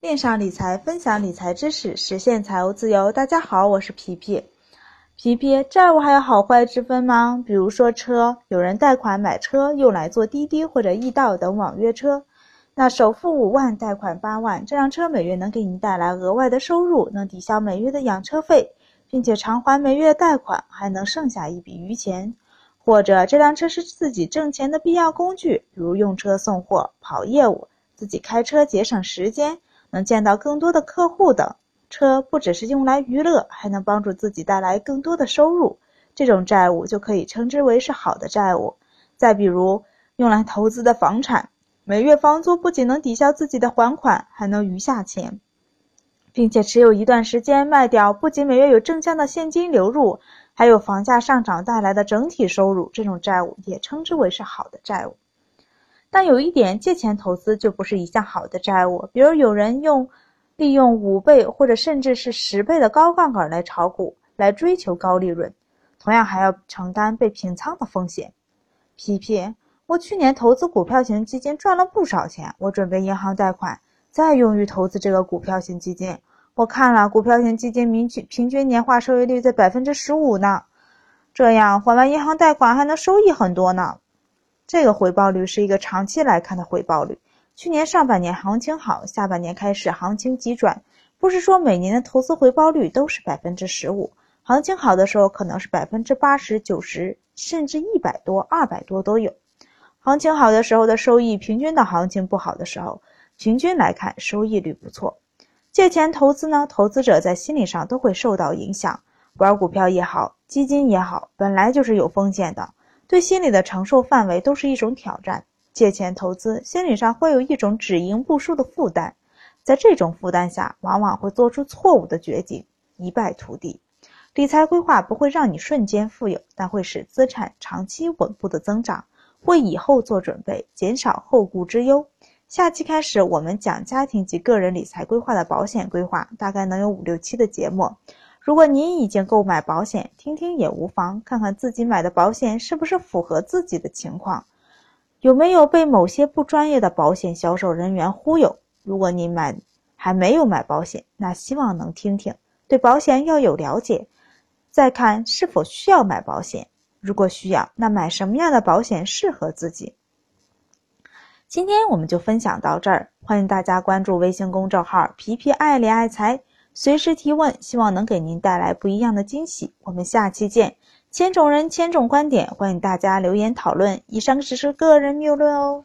链上理财，分享理财知识，实现财务自由。大家好，我是皮皮。皮皮，债务还有好坏之分吗？比如说车，有人贷款买车用来坐滴滴或者易到等网约车，那首付五万，贷款八万，这辆车每月能给你带来额外的收入，能抵消每月的养车费，并且偿还每月贷款，还能剩下一笔余钱。或者这辆车是自己挣钱的必要工具，比如用车送货、跑业务，自己开车节省时间。能见到更多的客户等，车不只是用来娱乐，还能帮助自己带来更多的收入，这种债务就可以称之为是好的债务。再比如用来投资的房产，每月房租不仅能抵消自己的还款，还能余下钱，并且持有一段时间卖掉，不仅每月有正向的现金流入，还有房价上涨带来的整体收入，这种债务也称之为是好的债务。但有一点，借钱投资就不是一项好的债务。比如有人用利用五倍或者甚至是十倍的高杠杆来炒股，来追求高利润，同样还要承担被平仓的风险。皮皮，我去年投资股票型基金赚了不少钱，我准备银行贷款，再用于投资这个股票型基金。我看了股票型基金平均平均年化收益率在百分之十五呢，这样还完银行贷款还能收益很多呢。这个回报率是一个长期来看的回报率。去年上半年行情好，下半年开始行情急转，不是说每年的投资回报率都是百分之十五。行情好的时候可能是百分之八十九十，甚至一百多、二百多都有。行情好的时候的收益平均到行情不好的时候，平均来看收益率不错。借钱投资呢，投资者在心理上都会受到影响。玩股票也好，基金也好，本来就是有风险的。对心理的承受范围都是一种挑战。借钱投资，心理上会有一种只赢不输的负担，在这种负担下，往往会做出错误的决定，一败涂地。理财规划不会让你瞬间富有，但会使资产长期稳步的增长，为以后做准备，减少后顾之忧。下期开始，我们讲家庭及个人理财规划的保险规划，大概能有五六期的节目。如果您已经购买保险，听听也无妨，看看自己买的保险是不是符合自己的情况，有没有被某些不专业的保险销售人员忽悠。如果您买还没有买保险，那希望能听听，对保险要有了解，再看是否需要买保险。如果需要，那买什么样的保险适合自己？今天我们就分享到这儿，欢迎大家关注微信公众号“皮皮爱理爱财”。随时提问，希望能给您带来不一样的惊喜。我们下期见。千种人，千种观点，欢迎大家留言讨论。以上只是个人谬论哦。